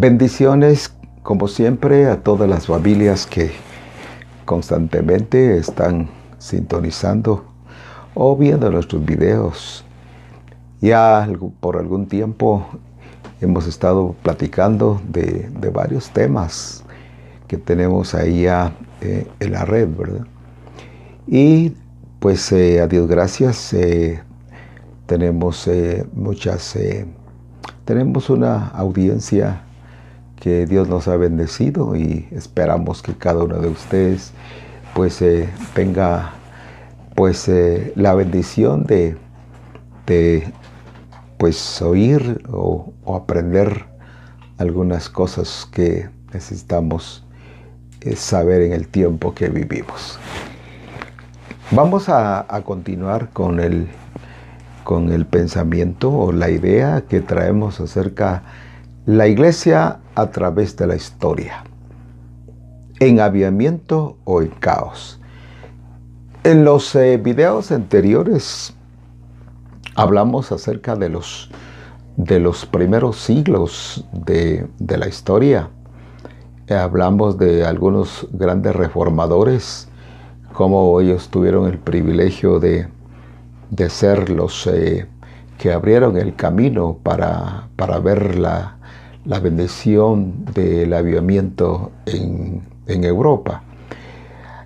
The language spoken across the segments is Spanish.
Bendiciones, como siempre, a todas las familias que constantemente están sintonizando o viendo nuestros videos. Ya por algún tiempo hemos estado platicando de, varios temas que tenemos ahí eh, en la red, ¿verdad? Y pues eh, a Dios gracias, eh, tenemos muchas, tenemos una audiencia que Dios nos ha bendecido y esperamos que cada uno de ustedes pues eh, tenga pues eh, la bendición de, de pues oír o, aprender algunas cosas que necesitamos eh, saber en el tiempo que vivimos. Vamos a, continuar con el, con el pensamiento o la idea que traemos acerca la iglesia a través de la historia, en aviamiento o en caos. En los eh, videos anteriores hablamos acerca de los, de los primeros siglos de, la historia. hablamos de algunos grandes reformadores, cómo ellos tuvieron el privilegio de, ser los eh, que abrieron el camino para, para ver la, la bendición del avivamiento en, Europa.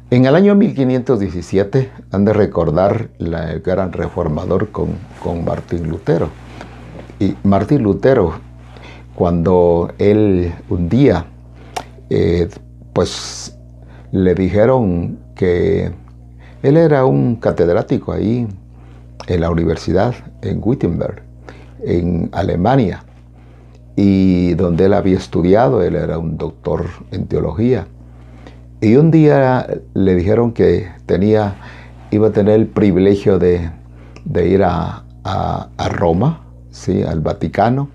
En el año 1517 han de recordar el gran reformador con, con Martín Lutero. Y Martín Lutero, cuando él un día, eh, pues le dijeron que él era un catedrático ahí en la universidad en Wittenberg, en Alemania y donde él había estudiado, él era un doctor en teología. Y un día le dijeron que tenía, iba a tener el privilegio de, ir a, Roma, ¿sí? al Vaticano,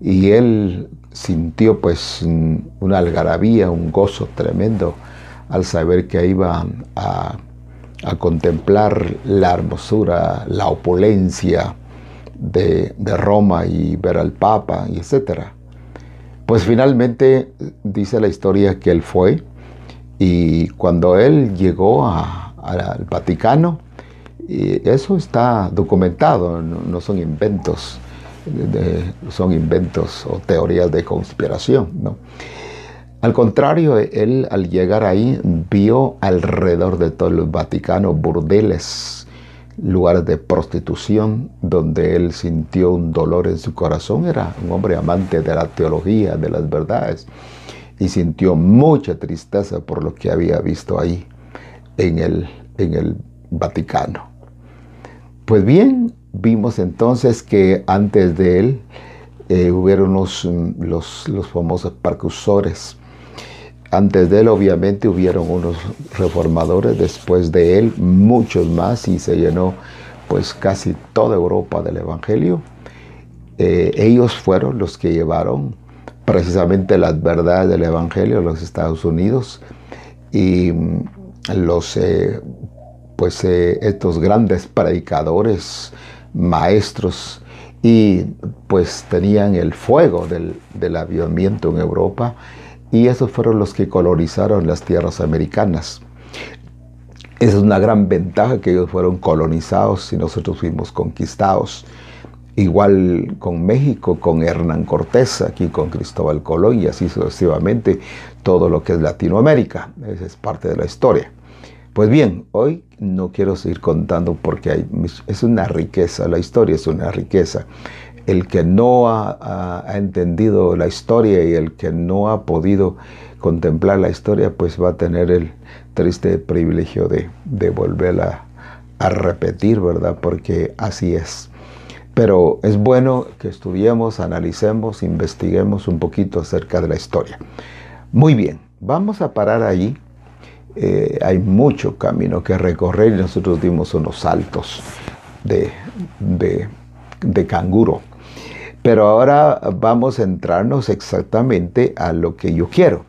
y él sintió pues una algarabía, un gozo tremendo al saber que iba a, a contemplar la hermosura, la opulencia, de, Roma y ver al Papa y etcétera. Pues finalmente dice la historia que él fue y cuando él llegó al Vaticano, eso está documentado, no, son inventos, son inventos o teorías de conspiración. ¿no? Al contrario, él al llegar ahí vio alrededor de todo el Vaticano burdeles, lugares de prostitución donde él sintió un dolor en su corazón. Era un hombre amante de la teología, de las verdades, y sintió mucha tristeza por lo que había visto ahí en el, en el Vaticano. Pues bien, vimos entonces que antes de él eh, hubieron los, los, los famosos percusores antes de él obviamente hubieron unos reformadores, después de él muchos más y se llenó pues casi toda Europa del Evangelio. Eh, ellos fueron los que llevaron precisamente las verdades del Evangelio a los Estados Unidos y mm, los eh, pues eh, estos grandes predicadores, maestros y pues tenían el fuego del, del avivamiento en Europa y esos fueron los que colonizaron las tierras americanas. Esa es una gran ventaja que ellos fueron colonizados y nosotros fuimos conquistados. Igual con México, con Hernán Cortés, aquí con Cristóbal Colón y así sucesivamente todo lo que es Latinoamérica. Esa es parte de la historia. Pues bien, hoy no quiero seguir contando porque es una riqueza, la historia es una riqueza el que no ha, entendido la historia y el que no ha podido contemplar la historia, pues va a tener el triste privilegio de, volverla a repetir, ¿verdad? Porque así es. Pero es bueno que estudiemos, analicemos, investiguemos un poquito acerca de la historia. Muy bien, vamos a parar ahí. Eh, hay mucho camino que recorrer y nosotros dimos unos saltos de canguro. Pero ahora vamos a entrarnos exactamente a lo que yo quiero.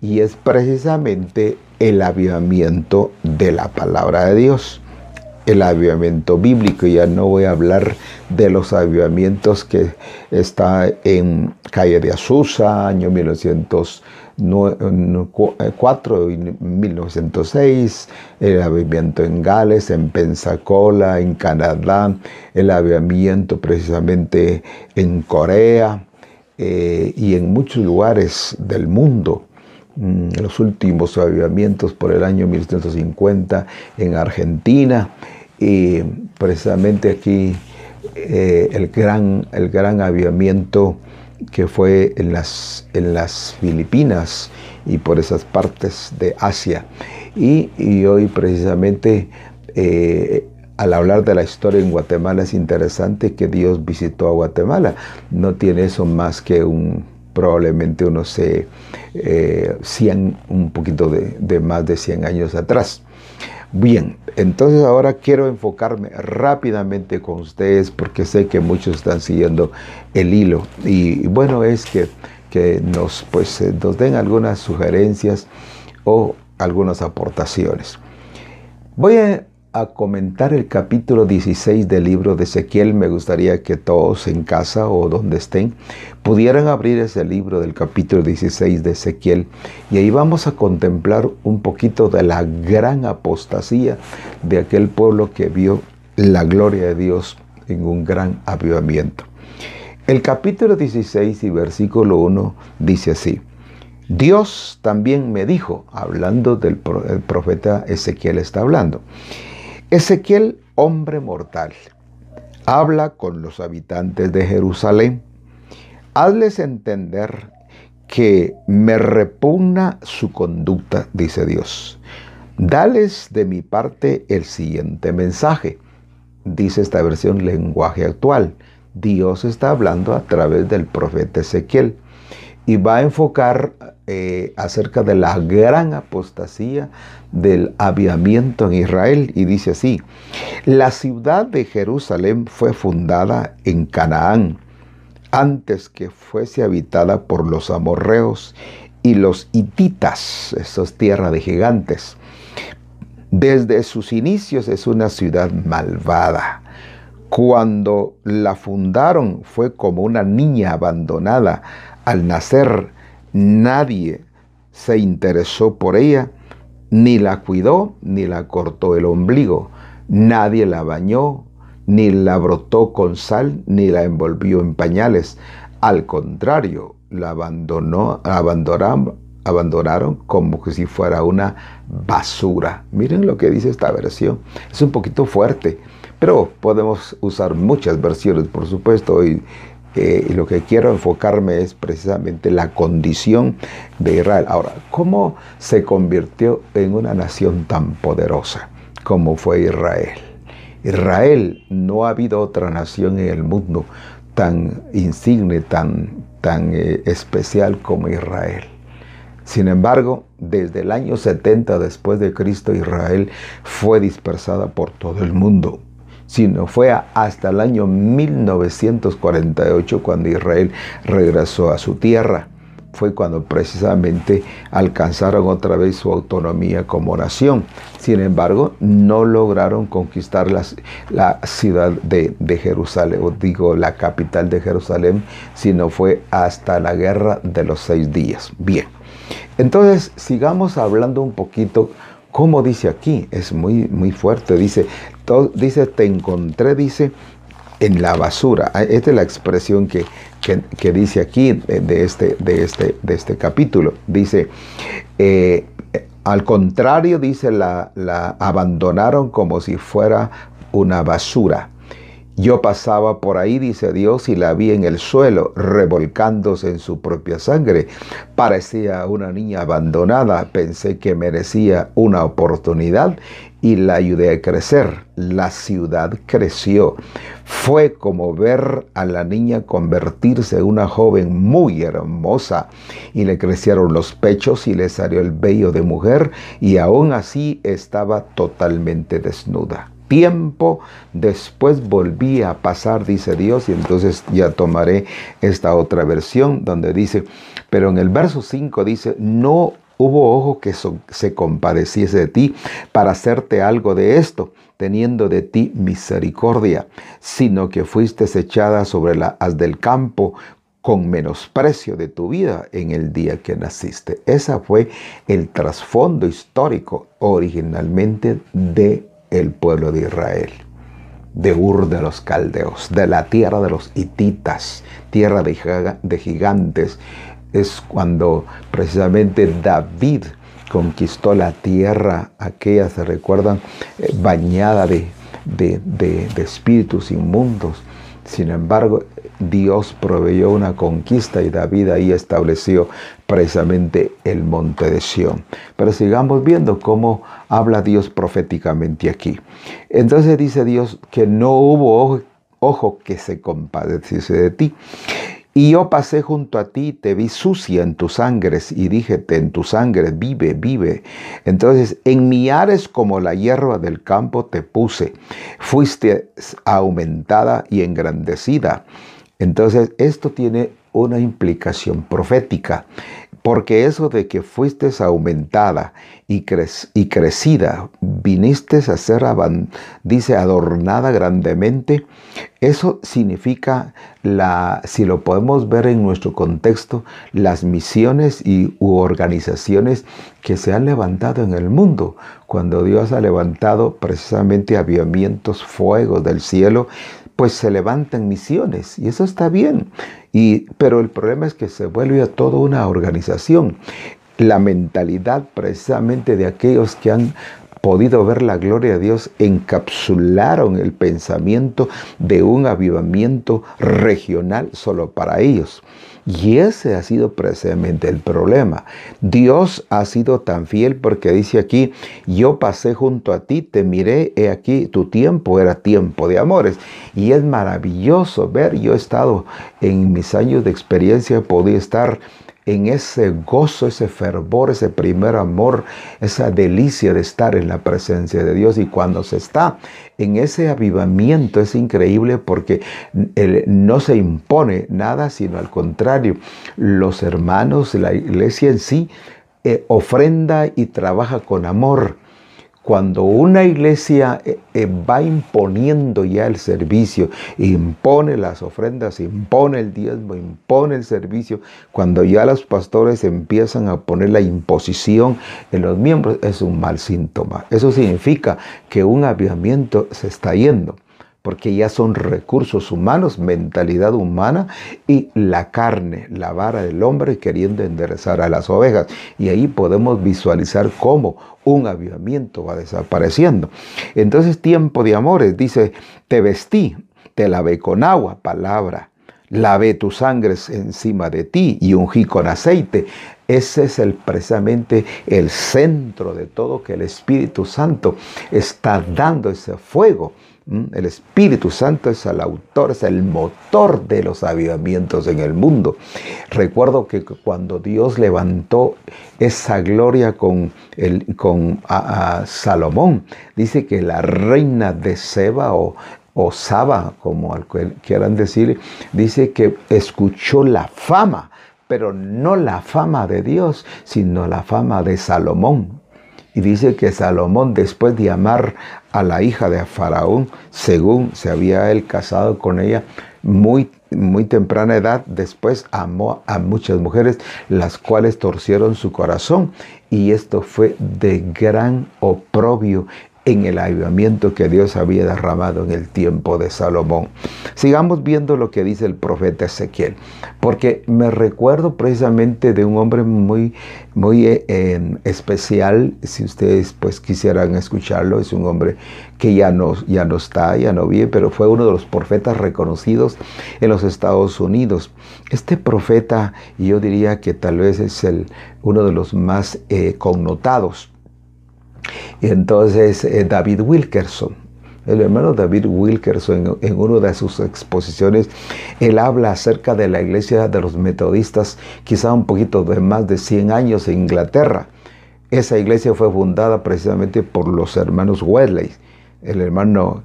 Y es precisamente el avivamiento de la palabra de Dios. el avivamiento bíblico. Ya no voy a hablar de los avivamientos que está en Calle de Azusa, año 1904 y 1906, el avivamiento en Gales, en Pensacola, en Canadá, el avivamiento precisamente en Corea eh, y en muchos lugares del mundo. Mm, los últimos avivamientos por el año 1950 en Argentina y precisamente aquí eh, el, gran, el gran avivamiento que fue en las, en las Filipinas y por esas partes de Asia. Y, hoy precisamente eh, al hablar de la historia en Guatemala es interesante que Dios visitó a Guatemala. No tiene eso más que un probablemente unos eh, 100, un poquito de, de más de 100 años atrás. Bien, entonces ahora quiero enfocarme rápidamente con ustedes porque sé que muchos están siguiendo el hilo y, bueno es que, que nos, pues, eh, nos den algunas sugerencias o algunas aportaciones. Voy a a comentar el capítulo 16 del libro de Ezequiel. Me gustaría que todos en casa o donde estén pudieran abrir ese libro del capítulo 16 de Ezequiel y ahí vamos a contemplar un poquito de la gran apostasía de aquel pueblo que vio la gloria de Dios en un gran avivamiento. El capítulo 16 y versículo 1 dice así. Dios también me dijo, hablando del profeta Ezequiel está hablando, Ezequiel, hombre mortal, habla con los habitantes de Jerusalén. Hazles entender que me repugna su conducta, dice Dios. Dales de mi parte el siguiente mensaje. Dice esta versión lenguaje actual. Dios está hablando a través del profeta Ezequiel y va a enfocar eh, acerca de la gran apostasía del aviamiento en Israel y dice así, la ciudad de Jerusalén fue fundada en Canaán antes que fuese habitada por los amorreos y los hititas, esos tierra de gigantes. Desde sus inicios es una ciudad malvada. Cuando la fundaron fue como una niña abandonada al nacer nadie se interesó por ella, ni la cuidó, ni la cortó el ombligo. Nadie la bañó, ni la brotó con sal, ni la envolvió en pañales. Al contrario, la abandonó, abandonaron, como si fuera una basura. Miren lo que dice esta versión. Es un poquito fuerte, pero podemos usar muchas versiones, por supuesto. Y lo que quiero enfocarme es precisamente la condición de Israel. Ahora, ¿cómo se convirtió en una nación tan poderosa como fue Israel? Israel, no ha habido otra nación en el mundo tan insigne, tan, tan eh, especial como Israel. Sin embargo, desde el año 70 después de Cristo, Israel fue dispersada por todo el mundo sino fue hasta el año 1948 cuando Israel regresó a su tierra. Fue cuando precisamente alcanzaron otra vez su autonomía como nación. Sin embargo, no lograron conquistar la, la ciudad de, de Jerusalén, o digo la capital de Jerusalén, sino fue hasta la guerra de los seis días. Bien, entonces sigamos hablando un poquito como dice aquí, es muy, muy fuerte. Dice, dice, te encontré, dice, en la basura. Ah, esta es la expresión que, que, dice aquí de este, de, este, de este capítulo. Dice, eh, al contrario, dice, la, la abandonaron como si fuera una basura. Yo pasaba por ahí, dice Dios, y la vi en el suelo, revolcándose en su propia sangre. Parecía una niña abandonada. Pensé que merecía una oportunidad y la ayudé a crecer. La ciudad creció. Fue como ver a la niña convertirse en una joven muy hermosa y le crecieron los pechos y le salió el vello de mujer y aún así estaba totalmente desnuda tiempo después volví a pasar, dice Dios, y entonces ya tomaré esta otra versión donde dice, pero en el verso 5 dice, no hubo ojo que se compadeciese de ti para hacerte algo de esto, teniendo de ti misericordia, sino que fuiste echada sobre la haz del campo con menosprecio de tu vida en el día que naciste. Ese fue el trasfondo histórico originalmente de el pueblo de Israel, de Ur de los caldeos, de la tierra de los hititas, tierra de gigantes. Es cuando precisamente David conquistó la tierra, aquella, se recuerdan, eh, bañada de, de espíritus inmundos. Sin embargo, Dios proveyó una conquista y David ahí estableció precisamente el monte de Sión. Pero sigamos viendo cómo habla Dios proféticamente aquí. Entonces dice Dios que no hubo ojo, que se compadeciese de ti. Y yo pasé junto a ti, te vi sucia en tus sangres y díjete en tu sangre, vive, vive. Entonces, en miares como la hierba del campo te puse, fuiste aumentada y engrandecida. Entonces, esto tiene una implicación profética, porque eso de que fuiste aumentada y, y crecida, viniste a ser, dice, adornada grandemente, eso significa, la, si lo podemos ver en nuestro contexto, las misiones y u organizaciones que se han levantado en el mundo. Cuando Dios ha levantado precisamente avivamientos, fuegos del cielo, pues se levantan misiones y eso está bien. Y, pero el problema es que se vuelve a toda una organización. La mentalidad precisamente de aquellos que han podido ver la gloria de Dios encapsularon el pensamiento de un avivamiento regional solo para ellos. Y ese ha sido precisamente el problema. Dios ha sido tan fiel porque dice aquí, yo pasé junto a ti, te miré, he aquí, tu tiempo era tiempo de amores. Y es maravilloso ver, yo he estado en mis años de experiencia, podía estar en ese gozo, ese fervor, ese primer amor, esa delicia de estar en la presencia de Dios. Y cuando se está en ese avivamiento es increíble porque no se impone nada, sino al contrario, los hermanos, la iglesia en sí, eh, ofrenda y trabaja con amor cuando una iglesia eh, eh, va imponiendo ya el servicio, impone las ofrendas, impone el diezmo, impone el servicio, cuando ya los pastores empiezan a poner la imposición en los miembros, es un mal síntoma. Eso significa que un avivamiento se está yendo porque ya son recursos humanos, mentalidad humana y la carne, la vara del hombre queriendo enderezar a las ovejas. Y ahí podemos visualizar cómo un avivamiento va desapareciendo. Entonces, tiempo de amores, dice, te vestí, te lavé con agua, palabra. Lavé tus sangres encima de ti y ungí con aceite. Ese es el, precisamente el centro de todo que el Espíritu Santo está dando ese fuego el Espíritu Santo es el autor, es el motor de los avivamientos en el mundo. Recuerdo que cuando Dios levantó esa gloria con, Salomón, dice que la reina de Seba o, o Saba, como quieran decir, dice que escuchó la fama, pero no la fama de Dios, sino la fama de Salomón. Y dice que Salomón, después de amar a la hija de Faraón, según se había él casado con ella muy, muy temprana edad, después amó a muchas mujeres, las cuales torcieron su corazón. Y esto fue de gran oprobio en el avivamiento que Dios había derramado en el tiempo de Salomón. Sigamos viendo lo que dice el profeta Ezequiel, porque me recuerdo precisamente de un hombre muy, muy eh, especial, si ustedes pues quisieran escucharlo, es un hombre que ya no, ya no está, ya no vive, pero fue uno de los profetas reconocidos en los Estados Unidos. Este profeta, yo diría que tal vez es el, uno de los más eh, connotados y entonces eh, David Wilkerson, el hermano David Wilkerson, en, una de sus exposiciones, él habla acerca de la iglesia de los metodistas, quizá un poquito de más de 100 años en Inglaterra. Esa iglesia fue fundada precisamente por los hermanos Wesley, el hermano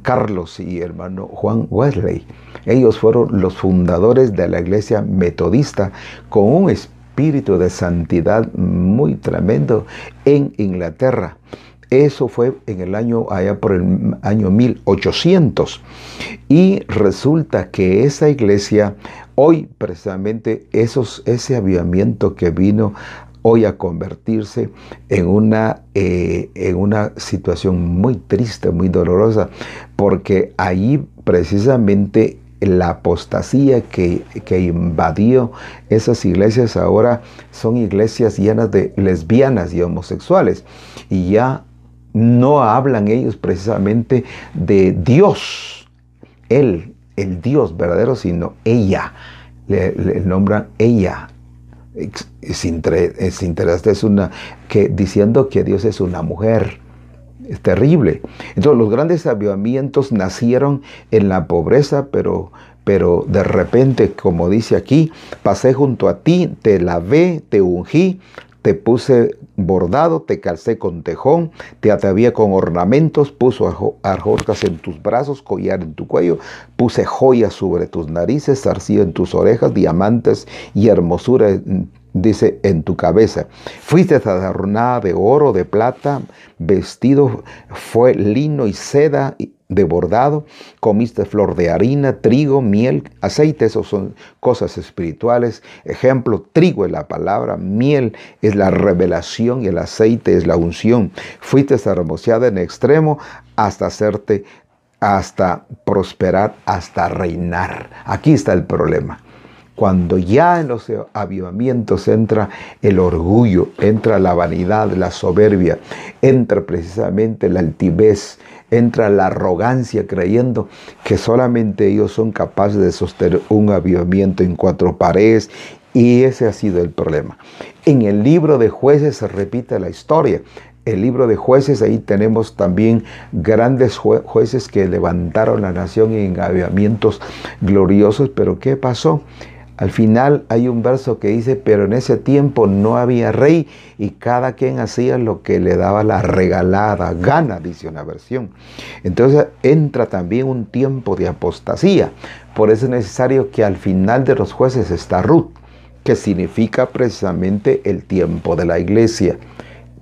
Carlos y hermano Juan Wesley. Ellos fueron los fundadores de la iglesia metodista con un espíritu espíritu de santidad muy tremendo en Inglaterra. Eso fue en el año, allá por el año 1800. Y resulta que esa iglesia, hoy precisamente esos, ese avivamiento que vino hoy a convertirse en una, eh, en una situación muy triste, muy dolorosa, porque ahí precisamente la apostasía que, que, invadió esas iglesias ahora son iglesias llenas de lesbianas y homosexuales. Y ya no hablan ellos precisamente de Dios, Él, el Dios verdadero, sino ella. Le, nombran ella, es, interesante, es una, que, diciendo que Dios es una mujer. Es terrible. Entonces los grandes avivamientos nacieron en la pobreza, pero, pero de repente, como dice aquí, pasé junto a ti, te lavé, te ungí, te puse bordado, te calcé con tejón, te atavié con ornamentos, puso arjorcas en tus brazos, collar en tu cuello, puse joyas sobre tus narices, zarcillo en tus orejas, diamantes y hermosura dice, en tu cabeza. Fuiste adornada de oro, de plata, vestido fue lino y seda de bordado, comiste flor de harina, trigo, miel, aceite, esos son cosas espirituales. Ejemplo, trigo es la palabra, miel es la revelación y el aceite es la unción. Fuiste hermoseada en extremo hasta hacerte, hasta prosperar, hasta reinar. Aquí está el problema. Cuando ya en los avivamientos entra el orgullo, entra la vanidad, la soberbia, entra precisamente la altivez, entra la arrogancia creyendo que solamente ellos son capaces de sostener un avivamiento en cuatro paredes y ese ha sido el problema. En el libro de jueces se repite la historia. El libro de jueces, ahí tenemos también grandes jueces que levantaron la nación en avivamientos gloriosos, pero ¿qué pasó? Al final hay un verso que dice, pero en ese tiempo no había rey y cada quien hacía lo que le daba la regalada gana, dice una versión. Entonces entra también un tiempo de apostasía. Por eso es necesario que al final de los jueces está Ruth, que significa precisamente el tiempo de la iglesia.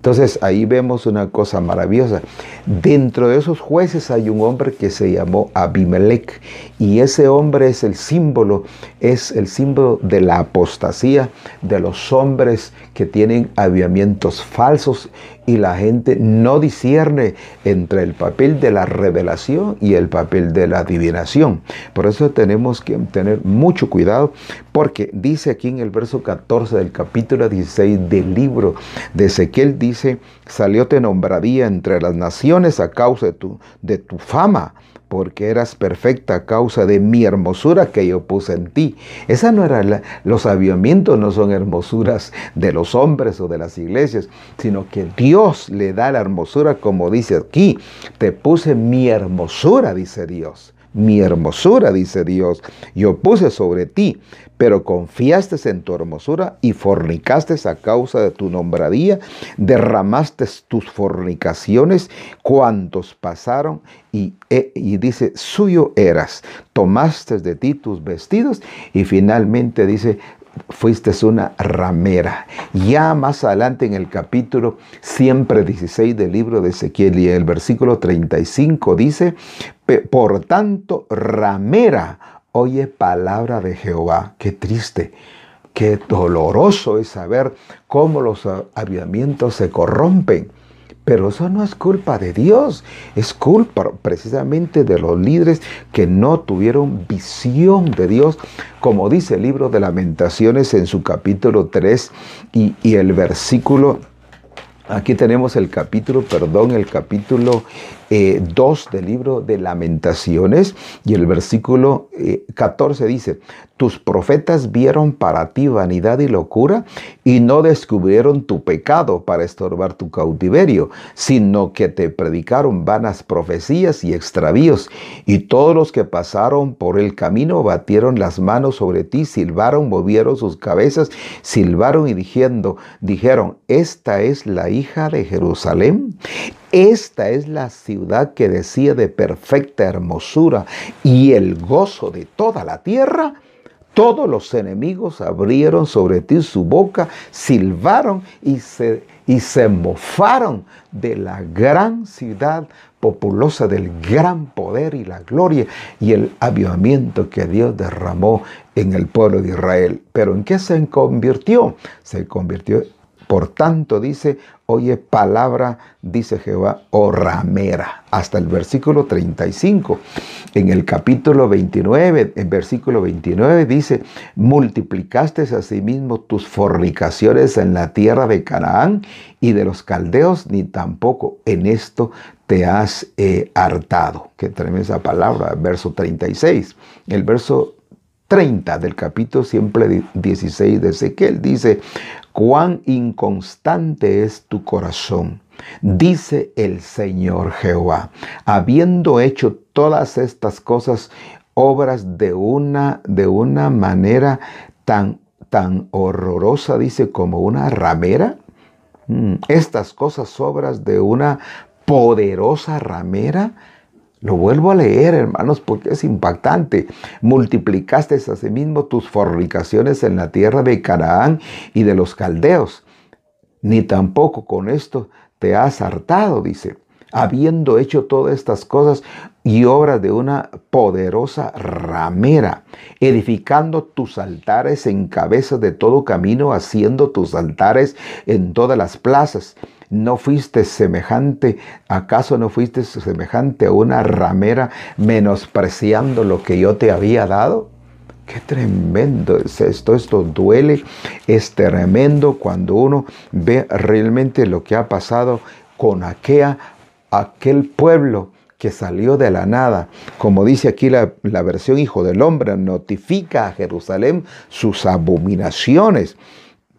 Entonces ahí vemos una cosa maravillosa. Dentro de esos jueces hay un hombre que se llamó Abimelech y ese hombre es el símbolo, es el símbolo de la apostasía de los hombres que tienen aviamientos falsos y la gente no discierne entre el papel de la revelación y el papel de la adivinación. Por eso tenemos que tener mucho cuidado porque dice aquí en el verso 14 del capítulo 16 del libro de Ezequiel, dice, salió te nombradía entre las naciones a causa de tu, de tu fama porque eras perfecta a causa de mi hermosura que yo puse en ti. Esa no era los avivamientos no son hermosuras de los hombres o de las iglesias, sino que Dios le da la hermosura como dice aquí, te puse mi hermosura, dice Dios mi hermosura, dice Dios, yo puse sobre ti, pero confiaste en tu hermosura y fornicaste a causa de tu nombradía, derramaste tus fornicaciones, cuantos pasaron y, e, y dice, suyo eras, tomaste de ti tus vestidos y finalmente dice, fuiste una ramera. Ya más adelante en el capítulo siempre 16 del libro de Ezequiel y el versículo 35 dice, por tanto, ramera, oye palabra de Jehová. Qué triste. Qué doloroso es saber cómo los avivamientos se corrompen. Pero eso no es culpa de Dios, es culpa precisamente de los líderes que no tuvieron visión de Dios, como dice el libro de lamentaciones en su capítulo 3 y, y el versículo Aquí tenemos el capítulo, perdón, el capítulo 2 eh, del libro de lamentaciones y el versículo 14 eh, dice, tus profetas vieron para ti vanidad y locura y no descubrieron tu pecado para estorbar tu cautiverio, sino que te predicaron vanas profecías y extravíos y todos los que pasaron por el camino batieron las manos sobre ti, silbaron, movieron sus cabezas, silbaron y diciendo, dijeron, esta es la hija de Jerusalén. Esta es la ciudad que decía de perfecta hermosura y el gozo de toda la tierra. todos los enemigos abrieron sobre ti su boca, silbaron y se, y se mofaron de la gran ciudad populosa, del gran poder y la gloria y el avivamiento que Dios derramó en el pueblo de Israel. Pero ¿en qué se convirtió? Se convirtió por tanto, dice, oye palabra, dice Jehová, o ramera, hasta el versículo 35. En el capítulo 29, en versículo 29 dice, multiplicaste asimismo tus fornicaciones en la tierra de Canaán y de los caldeos, ni tampoco en esto te has eh, hartado. Qué tremenda palabra, verso 36. El verso 30 del capítulo siempre 16 de Ezequiel. Dice, cuán inconstante es tu corazón, dice el Señor Jehová, habiendo hecho todas estas cosas, obras de una, de una manera tan, tan horrorosa, dice, como una ramera. Mm, estas cosas, obras de una poderosa ramera, lo vuelvo a leer, hermanos, porque es impactante. Multiplicaste asimismo tus fornicaciones en la tierra de Canaán y de los caldeos. Ni tampoco con esto te has hartado, dice, habiendo hecho todas estas cosas y obras de una poderosa ramera, edificando tus altares en cabeza de todo camino, haciendo tus altares en todas las plazas ¿No fuiste semejante, acaso no fuiste semejante a una ramera menospreciando lo que yo te había dado? Qué tremendo es esto, esto duele, es tremendo cuando uno ve realmente lo que ha pasado con aquella, aquel pueblo que salió de la nada. Como dice aquí la, la versión Hijo del Hombre, notifica a Jerusalén sus abominaciones.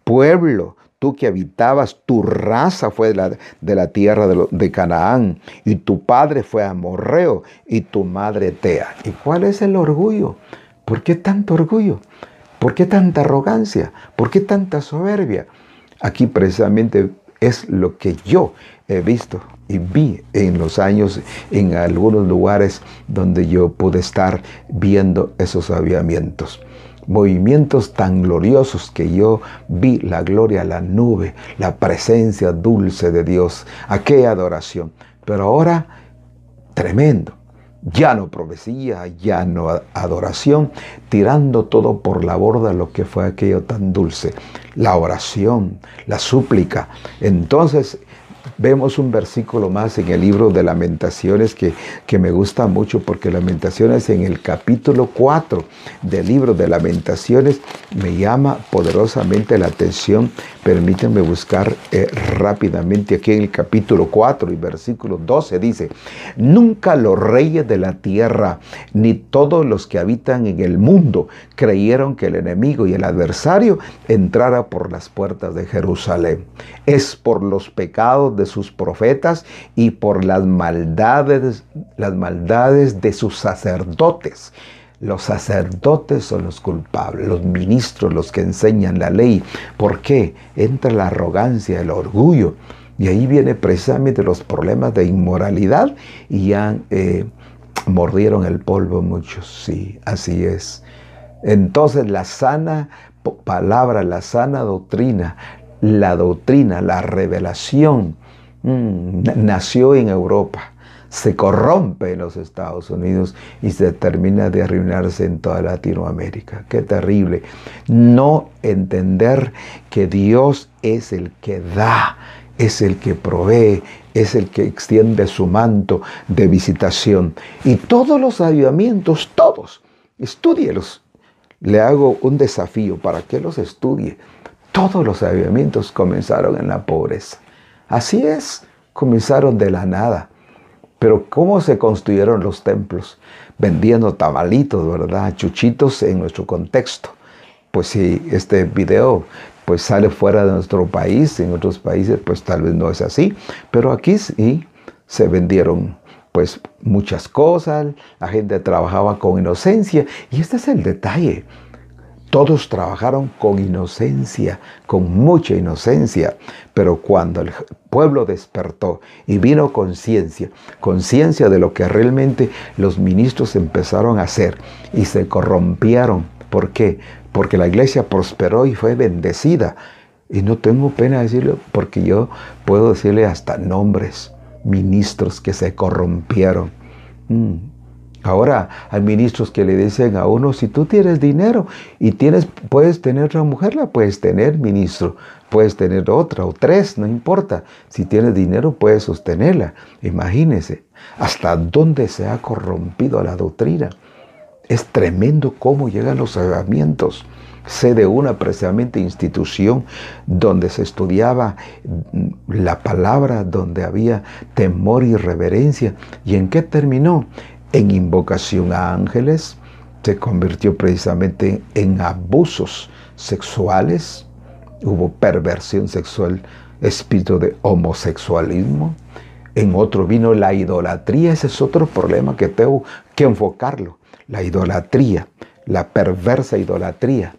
Pueblo, tú que habitabas, tu raza fue de la, de la tierra de, de, Canaán, y tu padre fue amorreo, y tu madre Tea. ¿Y cuál es el orgullo? ¿Por qué tanto orgullo? ¿Por qué tanta arrogancia? ¿Por qué tanta soberbia? Aquí precisamente es lo que yo he visto y vi en los años en algunos lugares donde yo pude estar viendo esos aviamientos movimientos tan gloriosos que yo vi la gloria, la nube, la presencia dulce de Dios, aquella adoración. Pero ahora, tremendo. Ya no profecía, ya no adoración, tirando todo por la borda lo que fue aquello tan dulce. La oración, la súplica. Entonces vemos un versículo más en el libro de lamentaciones que, que me gusta mucho porque lamentaciones en el capítulo 4 del libro de lamentaciones me llama poderosamente la atención. Permítanme buscar eh, rápidamente aquí en el capítulo 4 y versículo 12 dice, nunca los reyes de la tierra ni todos los que habitan en el mundo creyeron que el enemigo y el adversario entrara por las puertas de Jerusalén. Es por los pecados de sus profetas y por las maldades, las maldades de sus sacerdotes. Los sacerdotes son los culpables, los ministros los que enseñan la ley. ¿Por qué? Entra la arrogancia, el orgullo. Y ahí viene precisamente los problemas de inmoralidad y ya eh, mordieron el polvo muchos. Sí, así es. Entonces la sana palabra, la sana doctrina, la doctrina, la revelación nació en Europa, se corrompe en los Estados Unidos y se termina de arruinarse en toda Latinoamérica. Qué terrible. No entender que Dios es el que da, es el que provee, es el que extiende su manto de visitación. Y todos los avivamientos, todos, estudielos. Le hago un desafío para que los estudie. Todos los avivamientos comenzaron en la pobreza. Así es, comenzaron de la nada. Pero ¿cómo se construyeron los templos? Vendiendo tamalitos, ¿verdad? Chuchitos en nuestro contexto. Pues si este video pues sale fuera de nuestro país, en otros países pues tal vez no es así, pero aquí sí se vendieron pues muchas cosas, la gente trabajaba con inocencia y este es el detalle. Todos trabajaron con inocencia, con mucha inocencia, pero cuando el pueblo despertó y vino conciencia, conciencia de lo que realmente los ministros empezaron a hacer y se corrompieron ¿Por qué? Porque la iglesia prosperó y fue bendecida. Y no tengo pena decirlo porque yo puedo decirle hasta nombres, ministros que se corrompieron. Mm. Ahora hay ministros que le dicen a uno, si tú tienes dinero y tienes, puedes tener otra mujer, la puedes tener, ministro. Puedes tener otra o tres, no importa. Si tienes dinero, puedes sostenerla. Imagínese hasta dónde se ha corrompido la doctrina. Es tremendo cómo llegan los avivamientos. Sé de una precisamente institución donde se estudiaba la palabra, donde había temor y reverencia. ¿Y en qué terminó? En invocación a ángeles. Se convirtió precisamente en abusos sexuales, hubo perversión sexual, espíritu de homosexualismo. En otro vino la idolatría. Ese es otro problema que tengo que enfocarlo. La idolatría, la perversa idolatría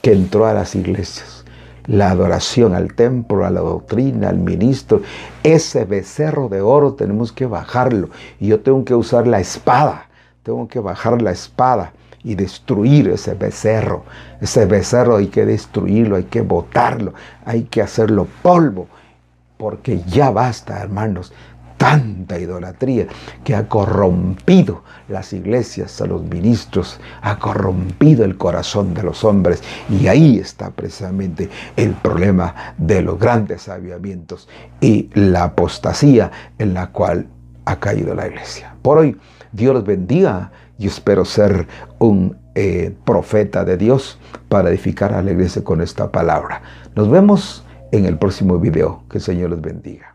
que entró a las iglesias. La adoración al templo, a la doctrina, al ministro. Ese becerro de oro tenemos que bajarlo. Y yo tengo que usar la espada. Tengo que bajar la espada y destruir ese becerro. Ese becerro hay que destruirlo, hay que botarlo, hay que hacerlo polvo, porque ya basta, hermanos, tanta idolatría que ha corrompido las iglesias, a los ministros, ha corrompido el corazón de los hombres. Y ahí está precisamente el problema de los grandes aviamientos y la apostasía en la cual ha caído la iglesia. Por hoy, Dios los bendiga yo espero ser un eh, profeta de Dios para edificar a la iglesia con esta palabra. Nos vemos en el próximo video. Que el Señor les bendiga.